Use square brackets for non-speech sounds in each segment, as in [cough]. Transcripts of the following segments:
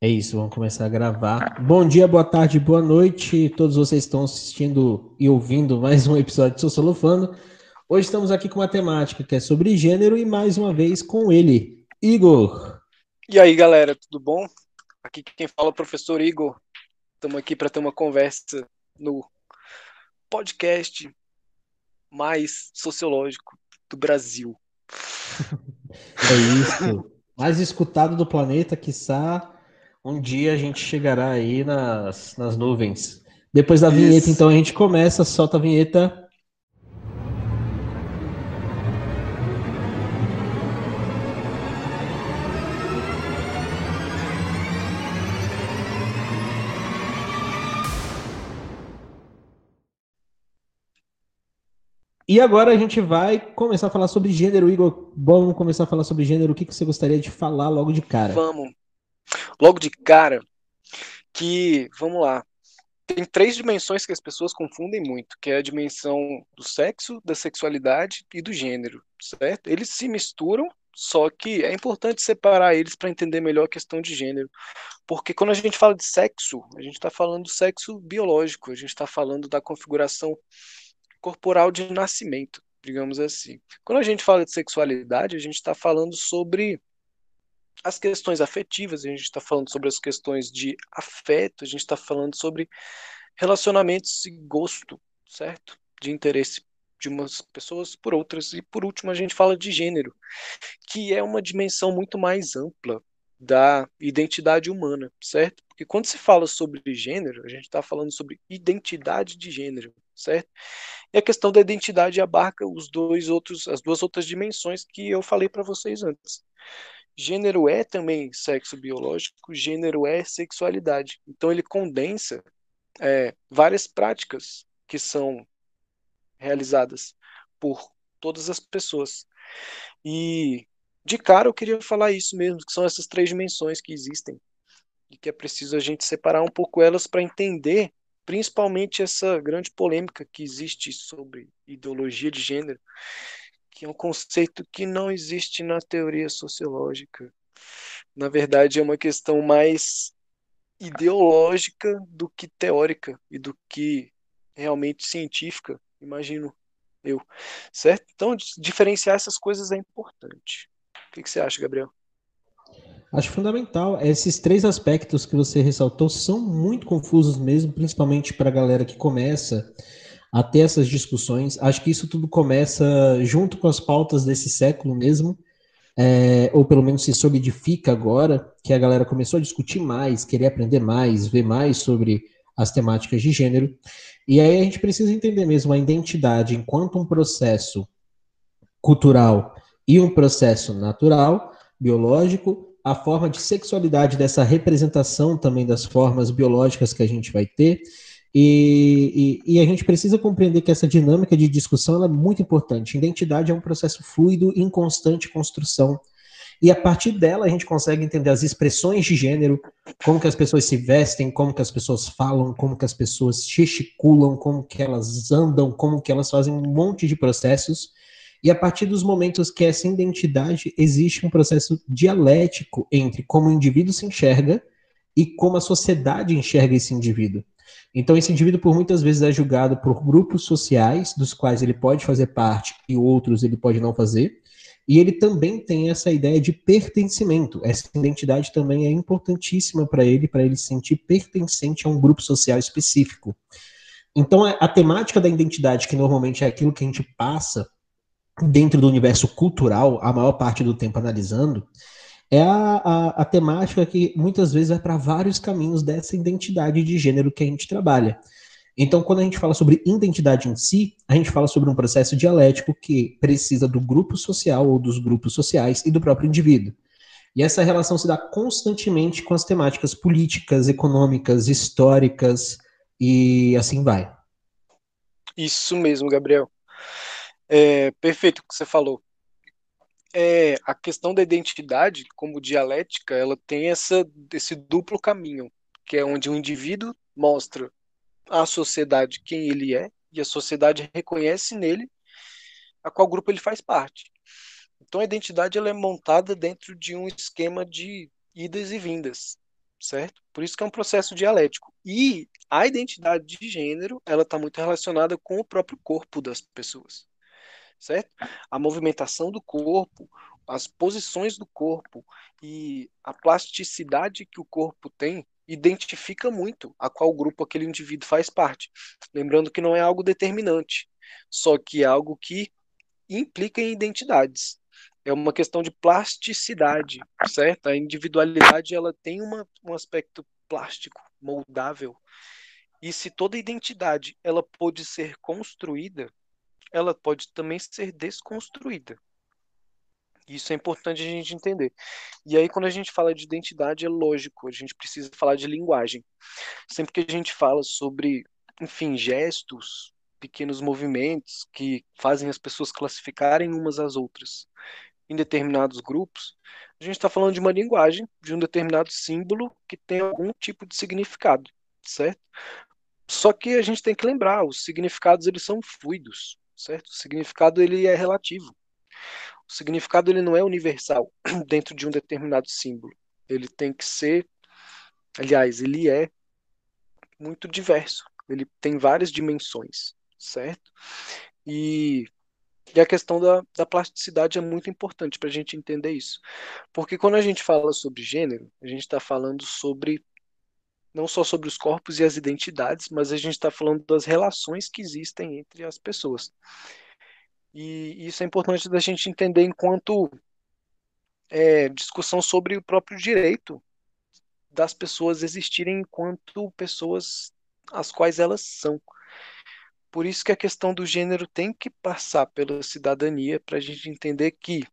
É isso, vamos começar a gravar. Bom dia, boa tarde, boa noite. Todos vocês estão assistindo e ouvindo mais um episódio de Sociolofano. Hoje estamos aqui com uma temática que é sobre gênero e mais uma vez com ele, Igor. E aí, galera, tudo bom? Aqui quem fala é o professor Igor. Estamos aqui para ter uma conversa no podcast mais sociológico do Brasil. [laughs] é isso. Mais escutado do planeta, quiçá um dia a gente chegará aí nas, nas nuvens. Depois da vinheta, Isso. então, a gente começa, solta a vinheta. E agora a gente vai começar a falar sobre gênero. Igor, vamos começar a falar sobre gênero. O que, que você gostaria de falar logo de cara? Vamos logo de cara que, vamos lá, tem três dimensões que as pessoas confundem muito, que é a dimensão do sexo, da sexualidade e do gênero, certo? Eles se misturam, só que é importante separar eles para entender melhor a questão de gênero, porque quando a gente fala de sexo, a gente está falando do sexo biológico, a gente está falando da configuração corporal de nascimento, digamos assim. Quando a gente fala de sexualidade, a gente está falando sobre as questões afetivas, a gente está falando sobre as questões de afeto, a gente está falando sobre relacionamentos e gosto, certo? De interesse de umas pessoas por outras. E por último, a gente fala de gênero, que é uma dimensão muito mais ampla da identidade humana, certo? Porque quando se fala sobre gênero, a gente está falando sobre identidade de gênero, certo? E a questão da identidade abarca os dois outros, as duas outras dimensões que eu falei para vocês antes. Gênero é também sexo biológico, gênero é sexualidade. Então ele condensa é, várias práticas que são realizadas por todas as pessoas. E de cara eu queria falar isso mesmo, que são essas três dimensões que existem e que é preciso a gente separar um pouco elas para entender principalmente essa grande polêmica que existe sobre ideologia de gênero que é um conceito que não existe na teoria sociológica. Na verdade, é uma questão mais ideológica do que teórica e do que realmente científica, imagino eu. Certo? Então, diferenciar essas coisas é importante. O que, que você acha, Gabriel? Acho fundamental. Esses três aspectos que você ressaltou são muito confusos mesmo, principalmente para a galera que começa a ter essas discussões. Acho que isso tudo começa junto com as pautas desse século mesmo, é, ou pelo menos se solidifica agora, que a galera começou a discutir mais, querer aprender mais, ver mais sobre as temáticas de gênero. E aí a gente precisa entender mesmo a identidade enquanto um processo cultural e um processo natural, biológico, a forma de sexualidade dessa representação também das formas biológicas que a gente vai ter, e, e, e, a gente precisa compreender que essa dinâmica de discussão é muito importante. Identidade é um processo fluido em constante construção. E a partir dela a gente consegue entender as expressões de gênero, como que as pessoas se vestem, como que as pessoas falam, como que as pessoas gesticulam, como que elas andam, como que elas fazem um monte de processos. E a partir dos momentos que essa identidade existe um processo dialético entre como o indivíduo se enxerga e como a sociedade enxerga esse indivíduo. Então, esse indivíduo, por muitas vezes, é julgado por grupos sociais, dos quais ele pode fazer parte e outros ele pode não fazer. E ele também tem essa ideia de pertencimento. Essa identidade também é importantíssima para ele, para ele se sentir pertencente a um grupo social específico. Então, a temática da identidade, que normalmente é aquilo que a gente passa dentro do universo cultural, a maior parte do tempo analisando, é a, a, a temática que muitas vezes vai para vários caminhos dessa identidade de gênero que a gente trabalha. Então, quando a gente fala sobre identidade em si, a gente fala sobre um processo dialético que precisa do grupo social ou dos grupos sociais e do próprio indivíduo. E essa relação se dá constantemente com as temáticas políticas, econômicas, históricas e assim vai. Isso mesmo, Gabriel. É perfeito o que você falou é, a questão da identidade, como dialética, ela tem essa, esse duplo caminho, que é onde o indivíduo mostra à sociedade quem ele é, e a sociedade reconhece nele a qual grupo ele faz parte. Então a identidade ela é montada dentro de um esquema de idas e vindas. certo? Por isso que é um processo dialético. E a identidade de gênero, ela está muito relacionada com o próprio corpo das pessoas, certo? A movimentação do corpo, as posições do corpo e a plasticidade que o corpo tem identifica muito a qual grupo aquele indivíduo faz parte. Lembrando que não é algo determinante, só que é algo que implica em identidades é uma questão de plasticidade, certo? A individualidade ela tem uma, um aspecto plástico, moldável. E se toda identidade ela pode ser construída, ela pode também ser desconstruída. Isso é importante a gente entender. E aí, quando a gente fala de identidade, é lógico, a gente precisa falar de linguagem. Sempre que a gente fala sobre, enfim, gestos, pequenos movimentos que fazem as pessoas classificarem umas às outras em determinados grupos, a gente está falando de uma linguagem, de um determinado símbolo que tem algum tipo de significado, certo? Só que a gente tem que lembrar, os significados eles são fluidos, certo? O significado ele é relativo. O significado ele não é universal [clears throat] dentro de um determinado símbolo. Ele tem que ser, aliás, ele é muito diverso. Ele tem várias dimensões, certo? E e a questão da, da plasticidade é muito importante para a gente entender isso. Porque quando a gente fala sobre gênero, a gente está falando sobre não só sobre os corpos e as identidades, mas a gente está falando das relações que existem entre as pessoas. E isso é importante da gente entender enquanto é, discussão sobre o próprio direito das pessoas existirem enquanto pessoas as quais elas são. Por isso que a questão do gênero tem que passar pela cidadania para a gente entender que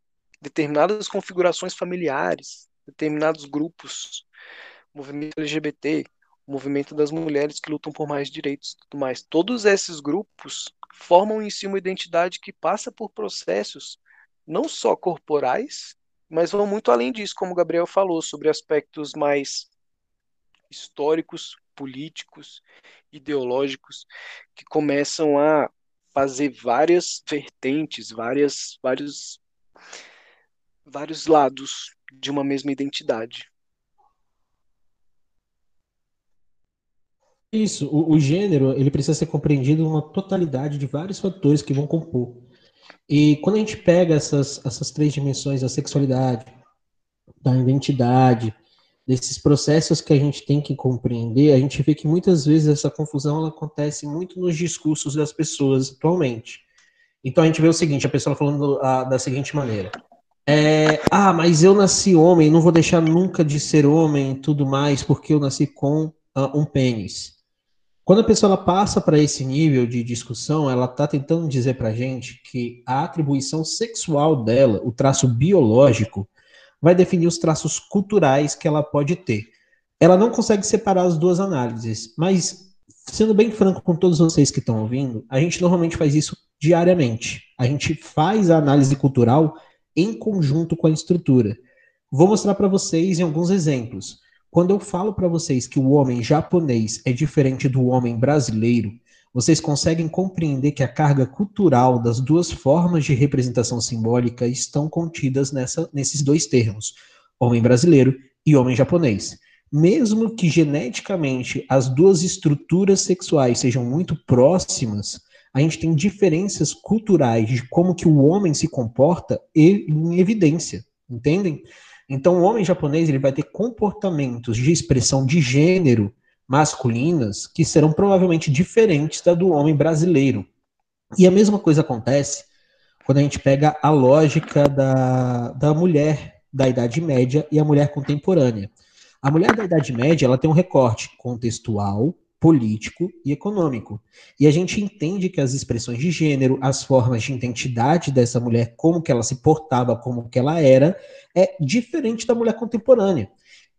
determinadas configurações familiares, determinados grupos, movimento LGBT, movimento das mulheres que lutam por mais direitos e tudo mais, todos esses grupos formam em si uma identidade que passa por processos não só corporais, mas vão muito além disso, como o Gabriel falou, sobre aspectos mais históricos, políticos, ideológicos, que começam a fazer várias vertentes, várias, vários, vários lados de uma mesma identidade. Isso, o, o, gênero ele precisa ser compreendido numa totalidade de vários fatores que vão compor. E quando a gente pega essas, essas três dimensões da sexualidade, da identidade, desses processos que a gente tem que compreender, a gente vê que muitas vezes essa confusão ela acontece muito nos discursos das pessoas atualmente. Então a gente vê o seguinte, a pessoa falando a, da seguinte maneira: é, ah, mas eu nasci homem, não vou deixar nunca de ser homem tudo mais porque eu nasci com uh, um pênis. Quando a pessoa passa para esse nível de discussão, ela está tentando dizer para a gente que a atribuição sexual dela, o traço biológico, vai definir os traços culturais que ela pode ter. Ela não consegue separar as duas análises, mas, sendo bem franco com todos vocês que estão ouvindo, a gente normalmente faz isso diariamente. A gente faz a análise cultural em conjunto com a estrutura. Vou mostrar para vocês em alguns exemplos. Quando eu falo para vocês que o homem japonês é diferente do homem brasileiro, vocês conseguem compreender que a carga cultural das duas formas de representação simbólica estão contidas nessa, nesses dois termos, homem brasileiro e homem japonês. Mesmo que geneticamente as duas estruturas sexuais sejam muito próximas, a gente tem diferenças culturais de como que o homem se comporta em evidência, entendem? Então o homem japonês ele vai ter comportamentos de expressão de gênero masculinas que serão provavelmente diferentes da do homem brasileiro. E a mesma coisa acontece quando a gente pega a lógica da, da mulher da Idade Média e a mulher contemporânea. A mulher da Idade Média ela tem um recorte contextual, político e econômico. E a gente entende que as expressões de gênero, as formas de identidade dessa mulher, como que ela se portava, como que ela era, é diferente da mulher contemporânea.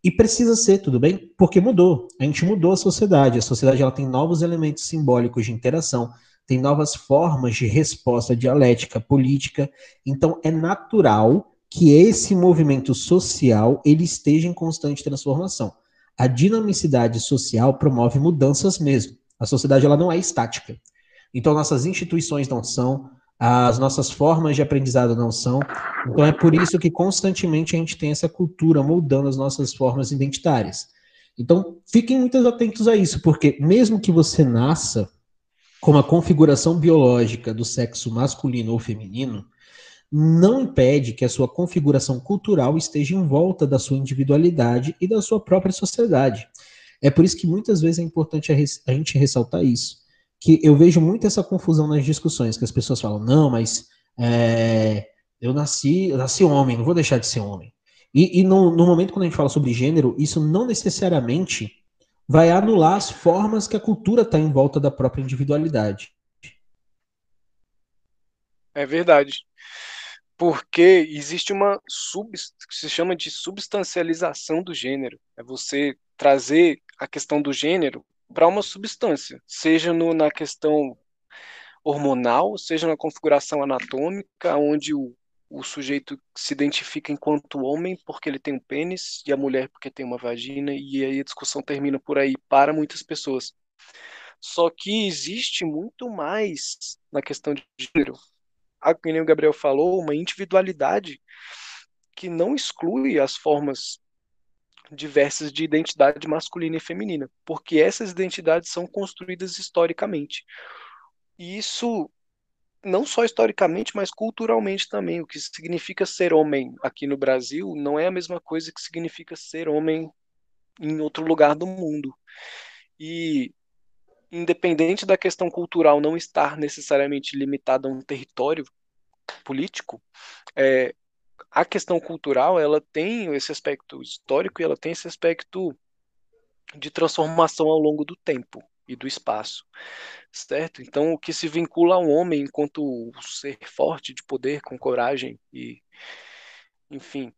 E precisa ser, tudo bem? Porque mudou. A gente mudou a sociedade. A sociedade ela tem novos elementos simbólicos de interação, tem novas formas de resposta dialética, política. Então é natural que esse movimento social ele esteja em constante transformação. A dinamicidade social promove mudanças mesmo. A sociedade ela não é estática. Então nossas instituições não são, as nossas formas de aprendizado não são. Então é por isso que constantemente a gente tem essa cultura moldando as nossas formas identitárias. Então, fiquem muito atentos a isso, porque mesmo que você nasça com a configuração biológica do sexo masculino ou feminino, não impede que a sua configuração cultural esteja em volta da sua individualidade e da sua própria sociedade. É por isso que muitas vezes é importante a, gente ressaltar isso. Que eu vejo muito essa confusão nas discussões, que as pessoas falam, não, mas é, eu nasci, eu nasci homem, não vou deixar de ser homem. E, e no, no, momento quando a gente fala sobre gênero, isso não necessariamente vai anular as formas que a cultura está em volta da própria individualidade. É verdade. Porque existe uma sub, que se chama de substancialização do gênero. É você trazer a questão do gênero para uma substância, seja no, na questão hormonal, seja na configuração anatômica, onde o, o sujeito se identifica enquanto homem porque ele tem um pênis e a mulher porque tem uma vagina, e aí a discussão termina por aí para muitas pessoas. Só que existe muito mais na questão de gênero. A, como o Gabriel falou, uma individualidade que não exclui as formas diversas de identidade masculina e feminina, porque essas identidades são construídas historicamente. E isso não só historicamente, mas culturalmente também. O que significa ser homem aqui no Brasil não é a mesma coisa que significa ser homem em outro lugar do mundo. E independente da questão cultural não estar necessariamente limitada a um território político, é, a questão cultural ela tem esse aspecto histórico e ela tem esse aspecto de transformação ao longo do tempo e do espaço, certo? Então, o que se vincula ao homem enquanto ser forte, de poder, com coragem e, enfim,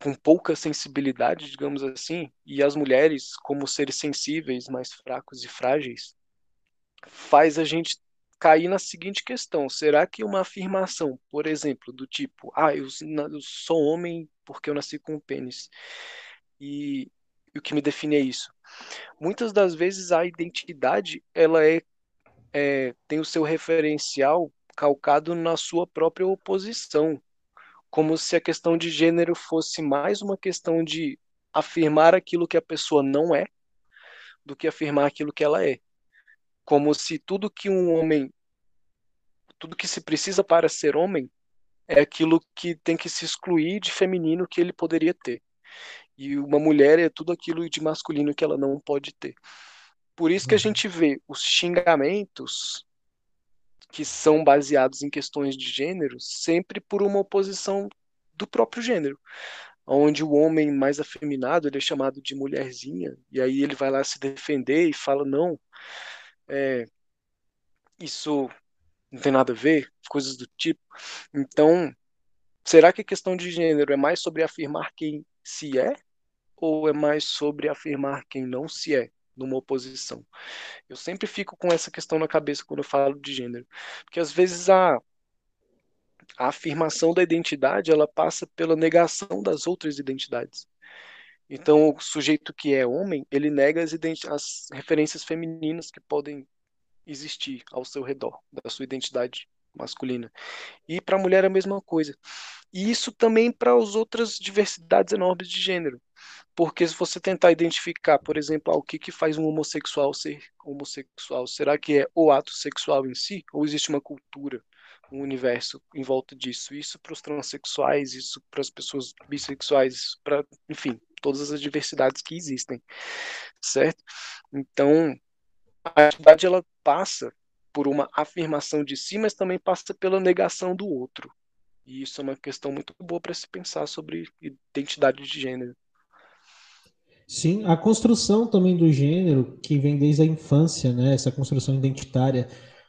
com pouca sensibilidade, digamos assim, e as mulheres como seres sensíveis, mais fracos e frágeis, faz a gente cair na seguinte questão: será que uma afirmação, por exemplo, do tipo, ah, eu, eu sou homem porque eu nasci com um pênis, e, e, o que me define é isso? Muitas das vezes a identidade ela é, é tem o seu referencial calcado na sua própria oposição, como se a questão de gênero fosse mais uma questão de afirmar aquilo que a pessoa não é do que afirmar aquilo que ela é como se tudo que um homem, tudo que se precisa para ser homem é aquilo que tem que se excluir de feminino que ele poderia ter. E uma mulher é tudo aquilo de masculino que ela não pode ter. Por isso que a uhum. gente vê os xingamentos que são baseados em questões de gênero sempre por uma oposição do próprio gênero onde o homem mais afeminado ele é chamado de mulherzinha e aí ele vai lá se defender e fala não é, isso não tem nada a ver, coisas do tipo. Então, será que a questão de gênero é mais sobre afirmar quem se é ou é mais sobre afirmar quem não se é numa oposição? Eu sempre fico com essa questão na cabeça quando eu falo de gênero, porque às vezes a a afirmação da identidade ela passa pela negação das outras identidades. Então, o sujeito que é homem, ele nega as, as referências femininas que podem existir ao seu redor, da sua identidade masculina. E para a mulher a mesma coisa. E isso também para as outras diversidades enormes de gênero. Porque se você tentar identificar, por exemplo, ah, o que, que faz um homossexual ser homossexual, será que é o ato sexual em si? Ou existe uma cultura, um universo em volta disso? Isso para os transexuais, isso para as pessoas bissexuais, para, enfim, todas as diversidades que existem, certo? Então, a identidade ela passa por uma afirmação de si, mas também passa pela negação do outro. E isso é uma questão muito boa para se pensar sobre identidade de gênero. Sim, a construção também do gênero, que vem desde a infância, né? Essa construção identitária,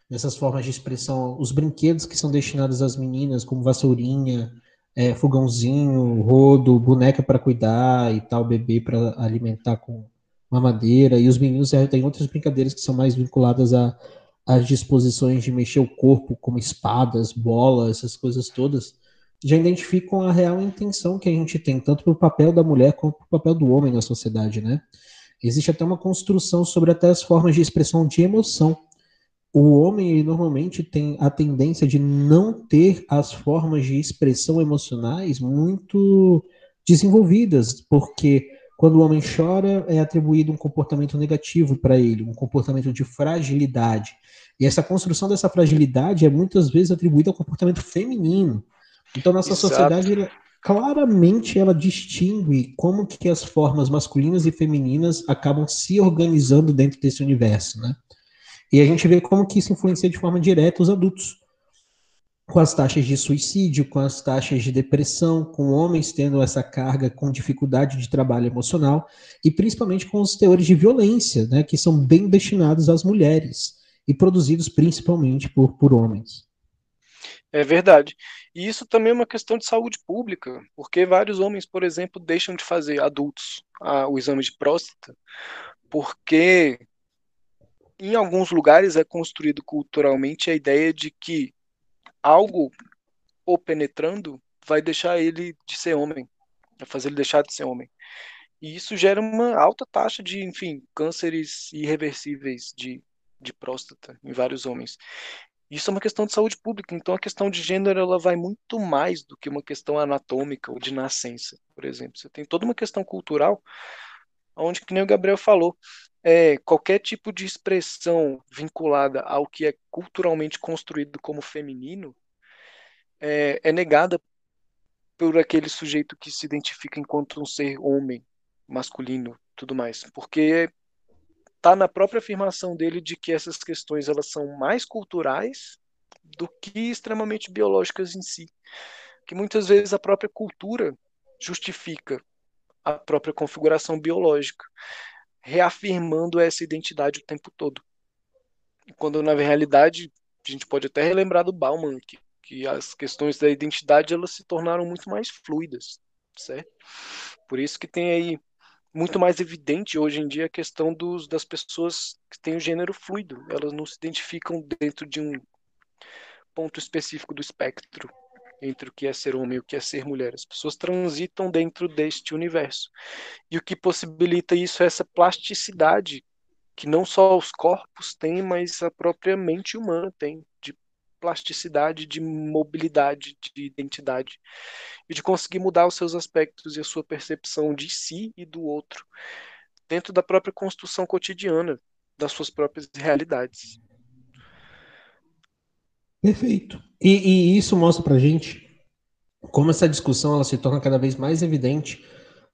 dessas formas de expressão, os brinquedos que são destinados às meninas, como vassourinha, é, fogãozinho, rodo, boneca para cuidar e tal, bebê para alimentar com mamadeira, e os meninos é, têm outras brincadeiras que são mais vinculadas a às disposições de mexer o corpo, como espadas, bolas, essas coisas todas, já identificam a real intenção que a gente tem, tanto para o papel da mulher quanto para o papel do homem na sociedade, né? Existe até uma construção sobre até as formas de expressão de emoção o homem normalmente tem a tendência de não ter as formas de expressão emocionais muito desenvolvidas, porque quando o homem chora, é atribuído um comportamento negativo para ele, um comportamento de fragilidade. E essa construção dessa fragilidade é muitas vezes atribuída ao comportamento feminino. Então, nossa Exato. sociedade, ela, claramente, ela distingue como que as formas masculinas e femininas acabam se organizando dentro desse universo, né? E a gente vê como que isso influencia de forma direta os adultos com as taxas de suicídio, com as taxas de depressão, com homens tendo essa carga com dificuldade de trabalho emocional e principalmente com os teores de violência, né, que são bem destinados às mulheres e produzidos principalmente por, por homens. É verdade. E isso também é uma questão de saúde pública, porque vários homens, por exemplo, deixam de fazer adultos a, o exame de próstata, porque em alguns lugares é construído culturalmente a ideia de que algo o penetrando vai deixar ele de ser homem, vai fazer ele deixar de ser homem. E isso gera uma alta taxa de, enfim, cânceres irreversíveis de, de próstata em vários homens. Isso é uma questão de saúde pública, então a questão de gênero ela vai muito mais do que uma questão anatômica ou de nascença, por exemplo. Você tem toda uma questão cultural, onde, que nem o Gabriel falou, é, qualquer tipo de expressão vinculada ao que é culturalmente construído como feminino é, é negada por aquele sujeito que se identifica enquanto um ser homem, masculino, tudo mais, porque tá na própria afirmação dele de que essas questões elas são mais culturais do que extremamente biológicas em si, que muitas vezes a própria cultura justifica a própria configuração biológica reafirmando essa identidade o tempo todo. Quando na realidade a gente pode até relembrar do Bauman que, que as questões da identidade elas se tornaram muito mais fluidas, certo? Por isso que tem aí muito mais evidente hoje em dia a questão dos, das pessoas que têm o gênero fluido. Elas não se identificam dentro de um ponto específico do espectro entre o que é ser homem e o que é ser mulher. As pessoas transitam dentro deste universo. E o que possibilita isso é essa plasticidade que não só os corpos têm, mas a própria mente humana tem, de plasticidade, de mobilidade, de identidade, e de conseguir mudar os seus aspectos e a sua percepção de si e do outro, dentro da própria construção cotidiana das suas próprias realidades. Perfeito. E, e isso mostra para gente como essa discussão ela se torna cada vez mais evidente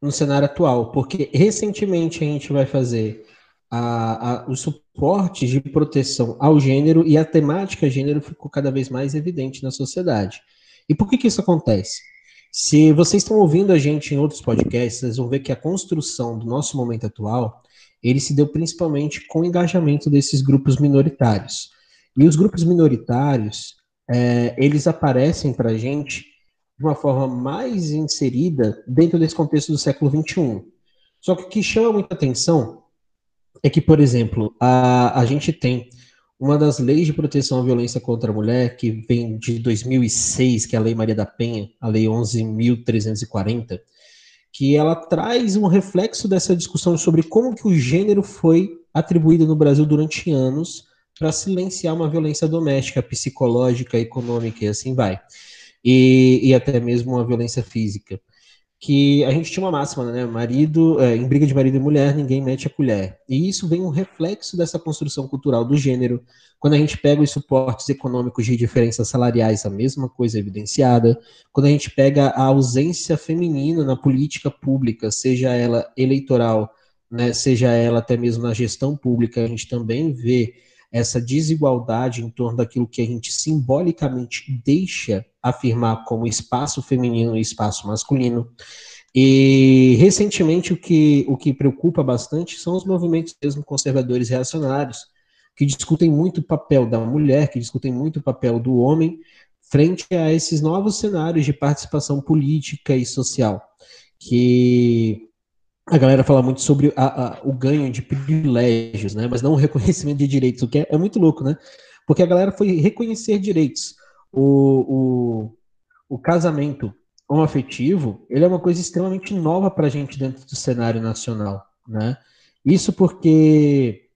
no cenário atual, porque recentemente a gente vai fazer a, a, os suportes de proteção ao gênero e a temática gênero ficou cada vez mais evidente na sociedade. E por que, que isso acontece? Se vocês estão ouvindo a gente em outros podcasts, vocês vão ver que a construção do nosso momento atual ele se deu principalmente com o engajamento desses grupos minoritários. E os grupos minoritários, é, eles aparecem para a gente de uma forma mais inserida dentro desse contexto do século XXI. Só que o que chama muita atenção é que, por exemplo, a, a gente tem uma das leis de proteção à violência contra a mulher, que vem de 2006, que é a Lei Maria da Penha, a Lei 11.340, que ela traz um reflexo dessa discussão sobre como que o gênero foi atribuído no Brasil durante anos para silenciar uma violência doméstica, psicológica, econômica e assim vai. E, e, até mesmo uma violência física. Que a gente tinha uma máxima, né? Marido, é, em briga de marido e mulher, ninguém mete a colher. E isso vem um reflexo dessa construção cultural do gênero. Quando a gente pega os suportes econômicos de diferenças salariais, a mesma coisa evidenciada. Quando a gente pega a ausência feminina na política pública, seja ela eleitoral, né, seja ela até mesmo na gestão pública, a gente também vê essa desigualdade em torno daquilo que a gente simbolicamente deixa afirmar como espaço feminino e espaço masculino. E recentemente o que, o que preocupa bastante são os movimentos mesmo conservadores reacionários, que discutem muito o papel da mulher, que discutem muito o papel do homem, frente a esses novos cenários de participação política e social, que a galera fala muito sobre a, a, o ganho de privilégios, né? Mas não o reconhecimento de direitos, o que é, é muito louco, né? Porque a galera foi reconhecer direitos. O, o, o casamento homoafetivo, ele é uma coisa extremamente nova para a gente dentro do cenário nacional, né? Isso porque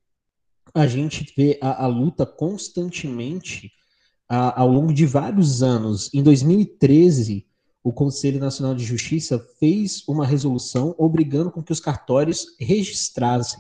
a gente vê a, a luta constantemente ao longo de vários anos. Em 2013, o Conselho Nacional de Justiça fez uma resolução obrigando com que os cartórios registrassem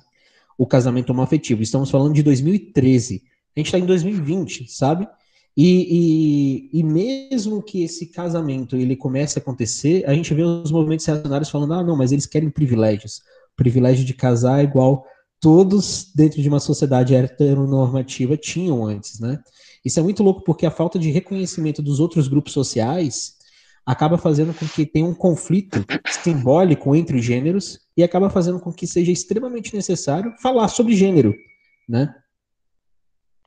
o casamento homoafetivo. Estamos falando de 2013. A gente está em 2020, sabe? E, e, e, mesmo que esse casamento ele comece a acontecer, a gente vê os movimentos reacionários falando: ah, não, mas eles querem privilégios. O privilégio de casar é igual todos dentro de uma sociedade heteronormativa tinham antes, né? Isso é muito louco porque a falta de reconhecimento dos outros grupos sociais acaba fazendo com que tenha um conflito simbólico entre gêneros e acaba fazendo com que seja extremamente necessário falar sobre gênero, né?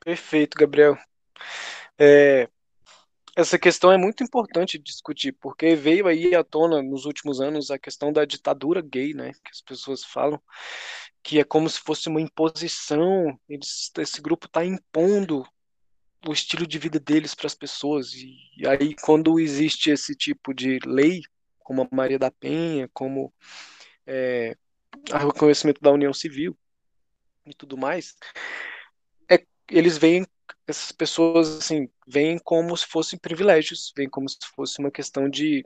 Perfeito, Gabriel. É, essa questão é muito importante discutir, porque veio aí à tona nos últimos anos a questão da ditadura gay, né? Que as pessoas falam que é como se fosse uma imposição, eles, esse grupo está impondo o estilo de vida deles para as pessoas. E, e, aí, quando existe esse tipo de lei, como a Maria da Penha, como é, o reconhecimento da União Civil e tudo mais, é, eles veem essas pessoas assim veem como se fossem privilégios, veem como se fosse uma questão de,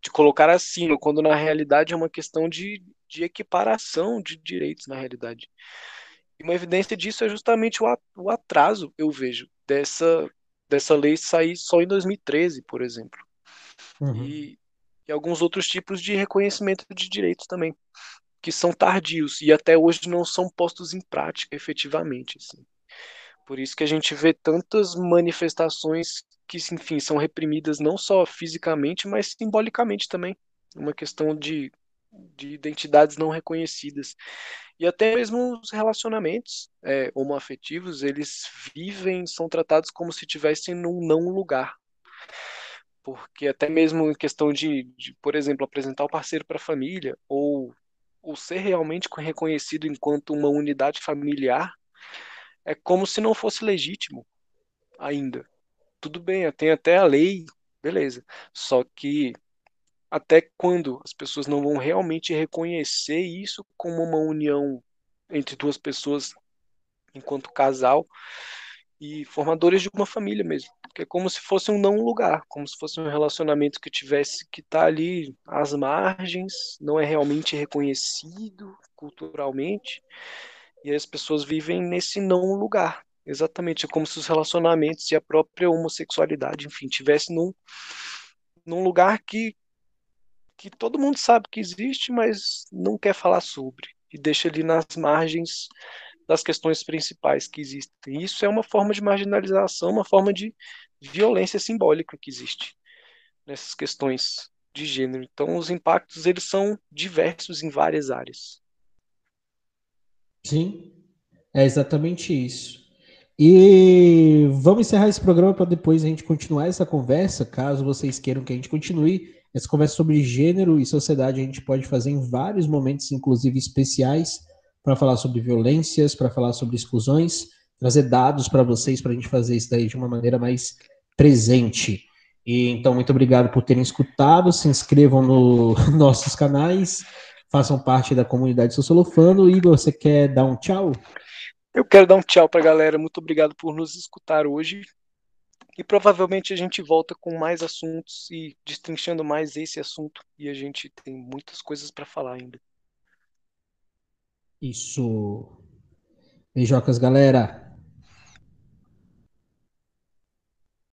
de colocar acima, quando na realidade é uma questão de, de equiparação de direitos na realidade. E uma evidência disso é justamente o atraso, eu vejo, dessa, dessa lei sair só em 2013, por exemplo. Uhum. E, e alguns outros tipos de reconhecimento de direitos também, que são tardios e até hoje não são postos em prática efetivamente. Assim. Por isso que a gente vê tantas manifestações que, enfim, são reprimidas não só fisicamente, mas simbolicamente também. Uma questão de, de identidades não reconhecidas. E até mesmo os relacionamentos é, homoafetivos, eles vivem, são tratados como se estivessem num não lugar. Porque até mesmo em questão de, de por exemplo, apresentar o parceiro para a família, ou, ou ser realmente reconhecido enquanto uma unidade familiar, é como se não fosse legítimo ainda. Tudo bem, tem até a lei, beleza. Só que até quando as pessoas não vão realmente reconhecer isso como uma união entre duas pessoas enquanto casal e formadores de uma família mesmo. Que é como se fosse um não lugar, como se fosse um relacionamento que tivesse que estar tá ali às margens, não é realmente reconhecido culturalmente e as pessoas vivem nesse não lugar. Exatamente, é como se os relacionamentos e a própria homossexualidade, enfim, tivesse num, num lugar que, que todo mundo sabe que existe, mas não quer falar sobre. E deixa ali nas margens das questões principais que existem. Isso é uma forma de marginalização, uma forma de violência simbólica que existe nessas questões de gênero. Então, os impactos eles são diversos em várias áreas. Sim, é exatamente isso. E vamos encerrar esse programa para depois a gente continuar essa conversa, caso vocês queiram que a gente continue. Essa conversa sobre gênero e sociedade a gente pode fazer em vários momentos, inclusive especiais, para falar sobre violências, para falar sobre exclusões, trazer dados para vocês para a gente fazer isso daí de uma maneira mais presente. E então, muito obrigado por terem escutado. Se inscrevam nos no [laughs] nossos canais façam parte da comunidade Sociolofano. Igor, você quer dar um tchau? Eu quero dar um tchau para a galera. Muito obrigado por nos escutar hoje. E provavelmente a gente volta com mais assuntos e destrinchando mais esse assunto. E a gente tem muitas coisas para falar ainda. Isso. Beijocas, galera.